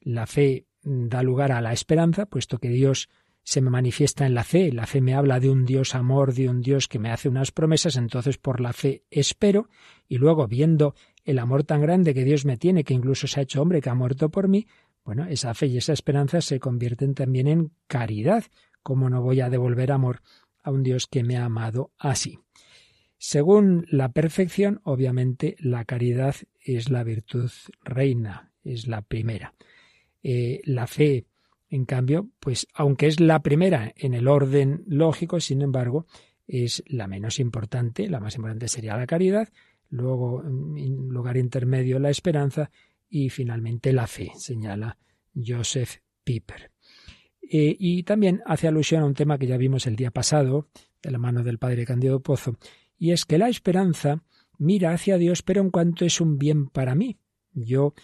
[SPEAKER 2] la fe da lugar a la esperanza, puesto que Dios se me manifiesta en la fe. La fe me habla de un Dios amor, de un Dios que me hace unas promesas, entonces por la fe espero y luego viendo el amor tan grande que Dios me tiene, que incluso se ha hecho hombre, que ha muerto por mí, bueno, esa fe y esa esperanza se convierten también en caridad. ¿Cómo no voy a devolver amor a un Dios que me ha amado así? Según la perfección, obviamente la caridad es la virtud reina, es la primera. Eh, la fe en cambio, pues aunque es la primera en el orden lógico, sin embargo, es la menos importante, la más importante sería la caridad, luego en lugar intermedio la esperanza y finalmente la fe, señala Joseph Piper. Eh, y también hace alusión a un tema que ya vimos el día pasado, de la mano del padre Candido Pozo, y es que la esperanza mira hacia Dios, pero en cuanto es un bien para mí. Yo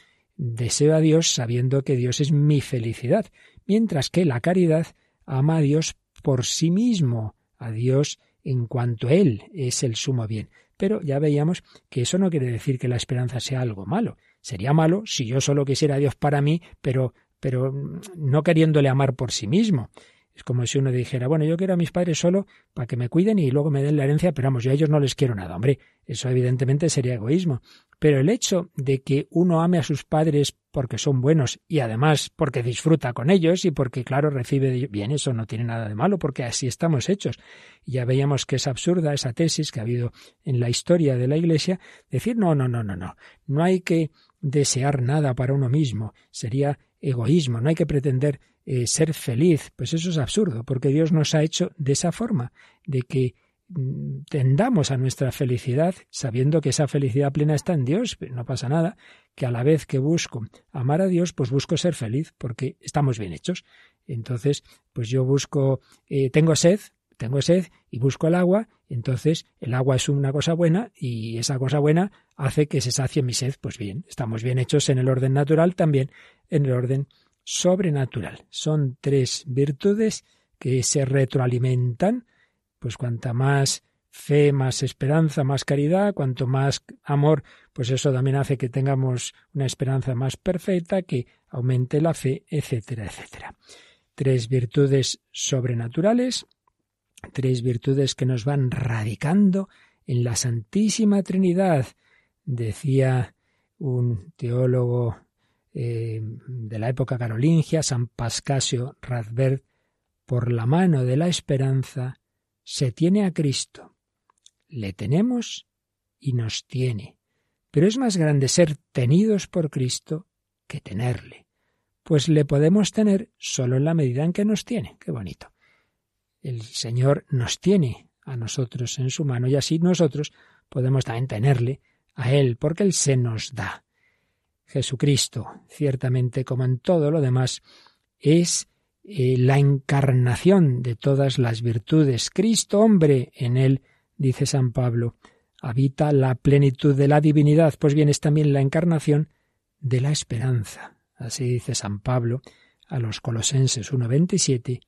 [SPEAKER 2] deseo a Dios sabiendo que Dios es mi felicidad, mientras que la caridad ama a Dios por sí mismo, a Dios en cuanto Él es el sumo bien. Pero ya veíamos que eso no quiere decir que la esperanza sea algo malo. Sería malo si yo solo quisiera a Dios para mí, pero, pero no queriéndole amar por sí mismo. Es como si uno dijera, bueno, yo quiero a mis padres solo para que me cuiden y luego me den la herencia, pero vamos, yo a ellos no les quiero nada. Hombre, eso evidentemente sería egoísmo. Pero el hecho de que uno ame a sus padres porque son buenos y además porque disfruta con ellos y porque, claro, recibe bien, eso no tiene nada de malo porque así estamos hechos. Ya veíamos que es absurda esa tesis que ha habido en la historia de la Iglesia, decir, no, no, no, no, no, no hay que desear nada para uno mismo, sería egoísmo, no hay que pretender eh, ser feliz, pues eso es absurdo, porque Dios nos ha hecho de esa forma, de que mm, tendamos a nuestra felicidad sabiendo que esa felicidad plena está en Dios, no pasa nada, que a la vez que busco amar a Dios, pues busco ser feliz, porque estamos bien hechos. Entonces, pues yo busco, eh, tengo sed, tengo sed y busco el agua, entonces el agua es una cosa buena y esa cosa buena hace que se sacie mi sed. Pues bien, estamos bien hechos en el orden natural, también en el orden sobrenatural. Son tres virtudes que se retroalimentan, pues cuanta más fe, más esperanza, más caridad, cuanto más amor, pues eso también hace que tengamos una esperanza más perfecta, que aumente la fe, etcétera, etcétera. Tres virtudes sobrenaturales, tres virtudes que nos van radicando en la Santísima Trinidad, decía un teólogo eh, de la época carolingia, San Pascasio Radbert, por la mano de la esperanza, se tiene a Cristo. Le tenemos y nos tiene. Pero es más grande ser tenidos por Cristo que tenerle, pues le podemos tener solo en la medida en que nos tiene. Qué bonito. El Señor nos tiene a nosotros en su mano y así nosotros podemos también tenerle a Él, porque Él se nos da. Jesucristo, ciertamente como en todo lo demás, es eh, la encarnación de todas las virtudes. Cristo hombre, en él, dice San Pablo, habita la plenitud de la divinidad, pues bien es también la encarnación de la esperanza. Así dice San Pablo a los Colosenses 1.27.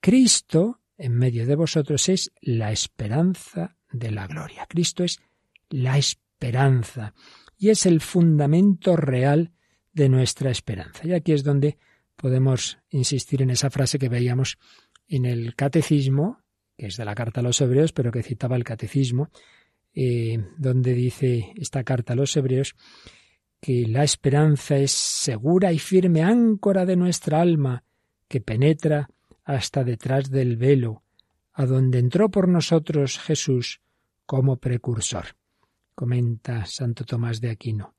[SPEAKER 2] Cristo, en medio de vosotros, es la esperanza de la gloria. Cristo es la esperanza y es el fundamento real de nuestra esperanza. Y aquí es donde podemos insistir en esa frase que veíamos en el catecismo, que es de la carta a los hebreos, pero que citaba el catecismo, eh, donde dice esta carta a los hebreos que la esperanza es segura y firme áncora de nuestra alma, que penetra hasta detrás del velo, a donde entró por nosotros Jesús como precursor. Comenta Santo Tomás de Aquino.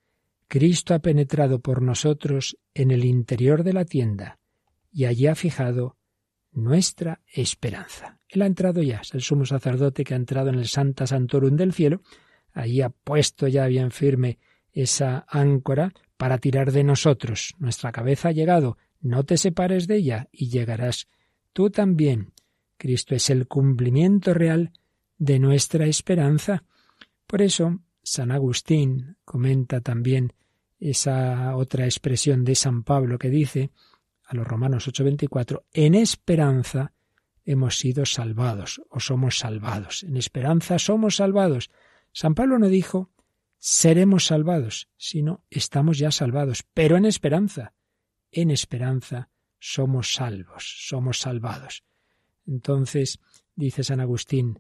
[SPEAKER 2] Cristo ha penetrado por nosotros en el interior de la tienda y allí ha fijado nuestra esperanza. Él ha entrado ya, es el sumo sacerdote que ha entrado en el Santa Santorum del cielo, allí ha puesto ya bien firme esa áncora para tirar de nosotros. Nuestra cabeza ha llegado, no te separes de ella y llegarás tú también. Cristo es el cumplimiento real de nuestra esperanza. Por eso, San Agustín comenta también esa otra expresión de San Pablo que dice a los Romanos 8:24, en esperanza hemos sido salvados o somos salvados. En esperanza somos salvados. San Pablo no dijo seremos salvados, sino estamos ya salvados, pero en esperanza. En esperanza somos salvos, somos salvados. Entonces, dice San Agustín,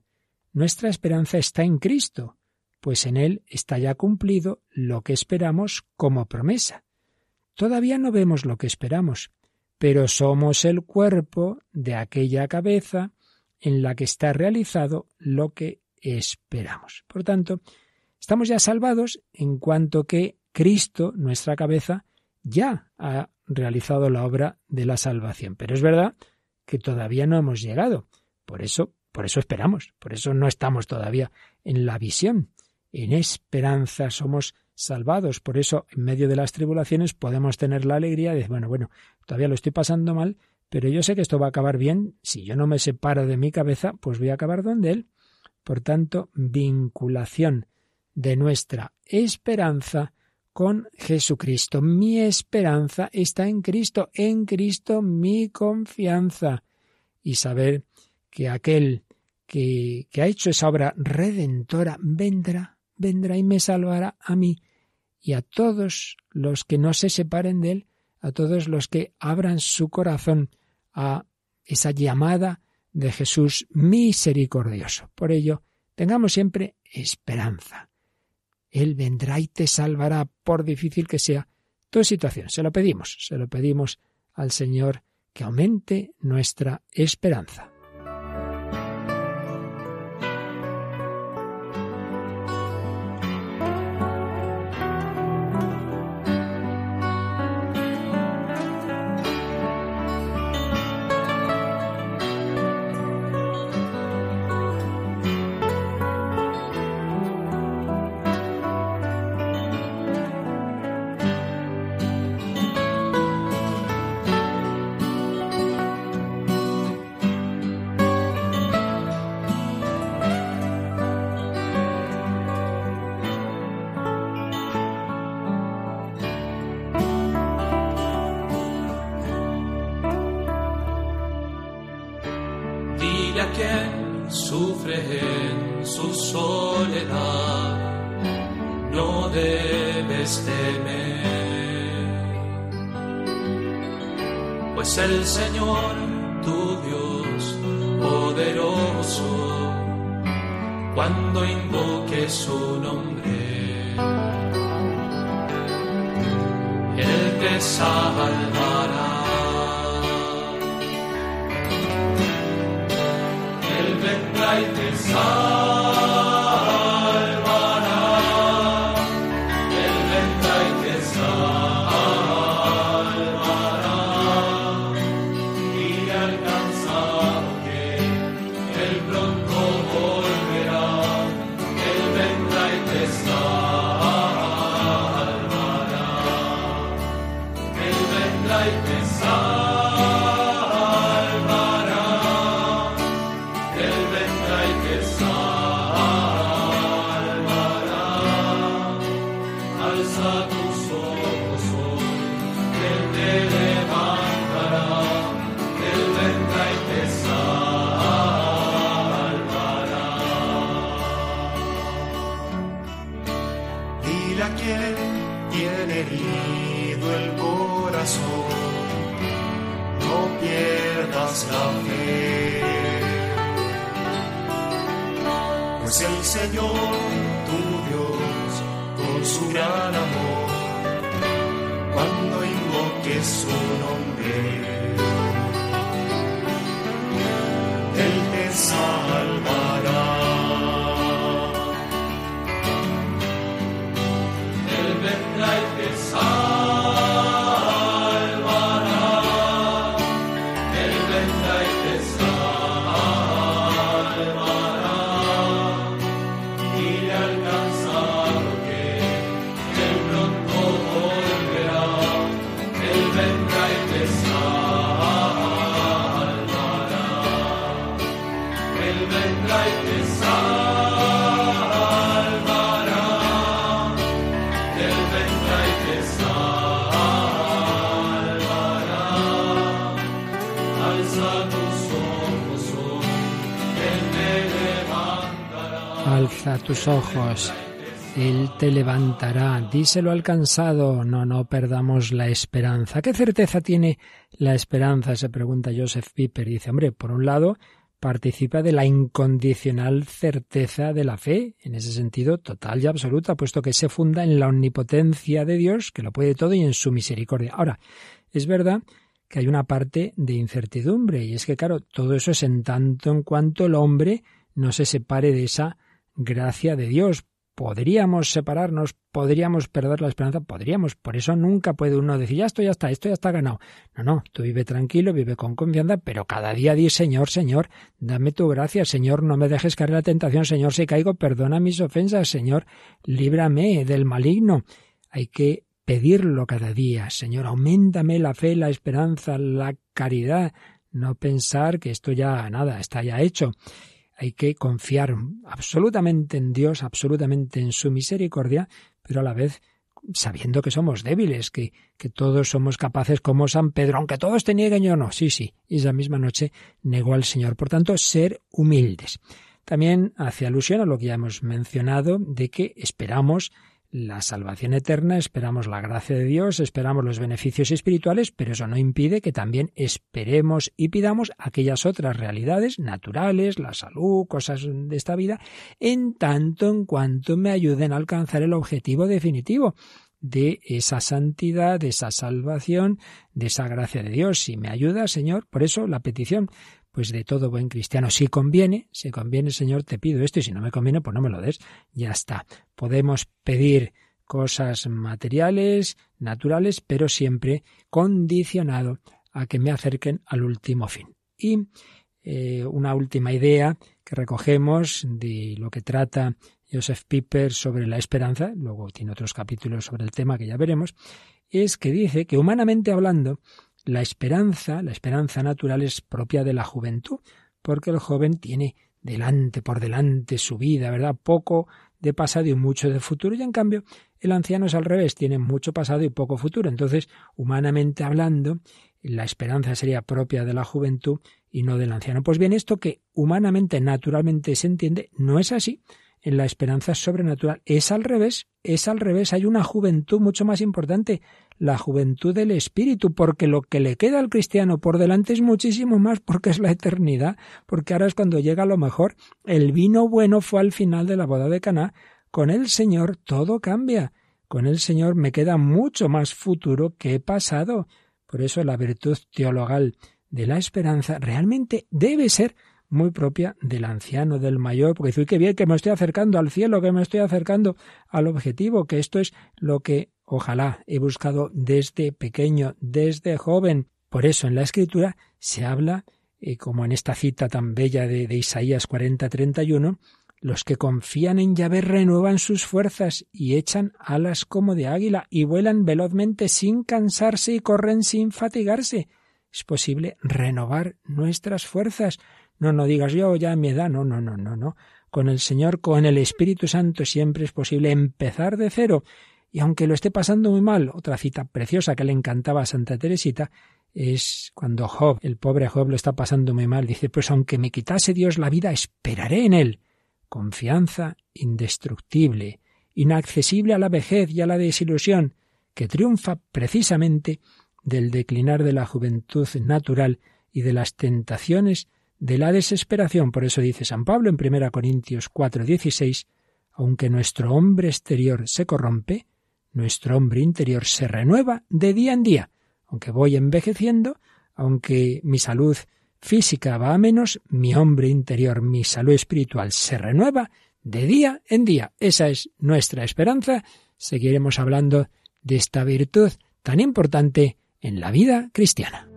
[SPEAKER 2] nuestra esperanza está en Cristo, pues en Él está ya cumplido lo que esperamos como promesa. Todavía no vemos lo que esperamos, pero somos el cuerpo de aquella cabeza en la que está realizado lo que esperamos. Por tanto, estamos ya salvados en cuanto que Cristo, nuestra cabeza, ya ha realizado la obra de la salvación. Pero es verdad que todavía no hemos llegado. Por eso, por eso esperamos, por eso no estamos todavía en la visión. En esperanza somos salvados. Por eso, en medio de las tribulaciones, podemos tener la alegría de, bueno, bueno, todavía lo estoy pasando mal, pero yo sé que esto va a acabar bien. Si yo no me separo de mi cabeza, pues voy a acabar donde Él. Por tanto, vinculación de nuestra esperanza con Jesucristo. Mi esperanza está en Cristo, en Cristo mi confianza. Y saber que aquel que, que ha hecho esa obra redentora vendrá, vendrá y me salvará a mí y a todos los que no se separen de él, a todos los que abran su corazón a esa llamada de Jesús misericordioso. Por ello, tengamos siempre esperanza. Él vendrá y te salvará, por difícil que sea tu situación. Se lo pedimos, se lo pedimos al Señor que aumente nuestra esperanza.
[SPEAKER 5] Alza tus ojos, Él te levantará.
[SPEAKER 2] Díselo al cansado, no, no perdamos la esperanza. ¿Qué certeza tiene la esperanza? Se pregunta Joseph Piper. Dice, hombre, por un lado, participa de la incondicional certeza de la fe, en ese sentido total y absoluta, puesto que se funda en la omnipotencia de Dios, que lo puede todo, y en su misericordia. Ahora, es verdad que hay una parte de incertidumbre, y es que, claro, todo eso es en tanto en cuanto el hombre no se separe de esa gracia de Dios. Podríamos separarnos, podríamos perder la esperanza, podríamos. Por eso nunca puede uno decir, ya esto ya está, esto ya está ganado. No, no, tú vive tranquilo, vive con confianza, pero cada día di, Señor, Señor, dame tu gracia, Señor, no me dejes caer en la tentación, Señor, si caigo, perdona mis ofensas, Señor, líbrame del maligno. Hay que pedirlo cada día, Señor, aumentame la fe, la esperanza, la caridad, no pensar que esto ya nada, está ya hecho. Hay que confiar absolutamente en Dios, absolutamente en su misericordia, pero a la vez sabiendo que somos débiles, que, todos somos capaces como San Pedro, aunque todos te nieguen yo no. Sí, sí, y esa misma noche negó al Señor. Por tanto, ser humildes. También hace alusión a lo que ya hemos mencionado, de que esperamos la salvación eterna, esperamos la gracia de Dios, esperamos los beneficios espirituales, pero eso no impide que también esperemos y pidamos aquellas otras realidades naturales, la salud, cosas de esta vida, en tanto en cuanto me ayuden a alcanzar el objetivo definitivo de esa santidad, de esa salvación, de esa gracia de Dios. Si me ayuda, Señor, por eso la petición, pues de todo buen cristiano. Si conviene, si conviene, Señor, te pido esto y si no me conviene, pues no me lo des. Ya está. Podemos pedir cosas materiales, naturales, pero siempre condicionado a que me acerquen al último fin. Y eh, una última idea que recogemos de lo que trata Joseph Piper sobre la esperanza, luego tiene otros capítulos sobre el tema que ya veremos, es que dice que humanamente hablando, la esperanza, la esperanza natural es propia de la juventud, porque el joven tiene delante, por delante su vida, ¿verdad? Poco de pasado y mucho de futuro, y en cambio el anciano es al revés, tiene mucho pasado y poco futuro. Entonces, humanamente hablando, la esperanza sería propia de la juventud y no del anciano. Pues bien, esto que humanamente, naturalmente se entiende, no es así en la esperanza sobrenatural. Es al revés, es al revés. Hay una juventud mucho más importante, la juventud del espíritu, porque lo que le queda al cristiano por delante es muchísimo más, porque es la eternidad, porque ahora es cuando llega lo mejor. El vino bueno fue al final de la boda de Caná. Con el Señor todo cambia. Con el Señor me queda mucho más futuro que pasado. Por eso la virtud teologal de la esperanza realmente debe ser muy propia del anciano, del mayor, porque dice, uy, qué bien que me estoy acercando al cielo, que me estoy acercando al objetivo, que esto es lo que ojalá he buscado desde pequeño, desde joven. Por eso en la escritura se habla, eh, como en esta cita tan bella de, de Isaías 40-31, los que confían en Yahvé renuevan sus fuerzas y echan alas como de águila y vuelan velozmente sin cansarse y corren sin fatigarse. Es posible renovar nuestras fuerzas. No, no digas yo ya a mi edad, no, no, no, no, no. Con el Señor, con el Espíritu Santo siempre es posible empezar de cero. Y aunque lo esté pasando muy mal, otra cita preciosa que le encantaba a Santa Teresita es cuando Job, el pobre Job lo está pasando muy mal, dice, pues aunque me quitase Dios la vida, esperaré en él. Confianza indestructible, inaccesible a la vejez y a la desilusión, que triunfa precisamente del declinar de la juventud natural y de las tentaciones de la desesperación. Por eso dice San Pablo en 1 Corintios 4:16, aunque nuestro hombre exterior se corrompe, nuestro hombre interior se renueva de día en día. Aunque voy envejeciendo, aunque mi salud física va a menos, mi hombre interior, mi salud espiritual se renueva de día en día. Esa es nuestra esperanza. Seguiremos hablando de esta virtud tan importante en la vida cristiana.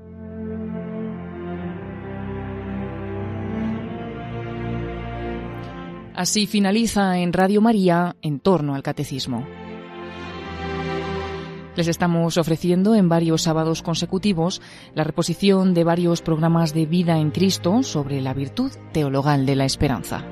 [SPEAKER 1] Así finaliza en Radio María en torno al catecismo. Les estamos ofreciendo en varios sábados consecutivos la reposición de varios programas de vida en Cristo sobre la virtud teologal de la esperanza.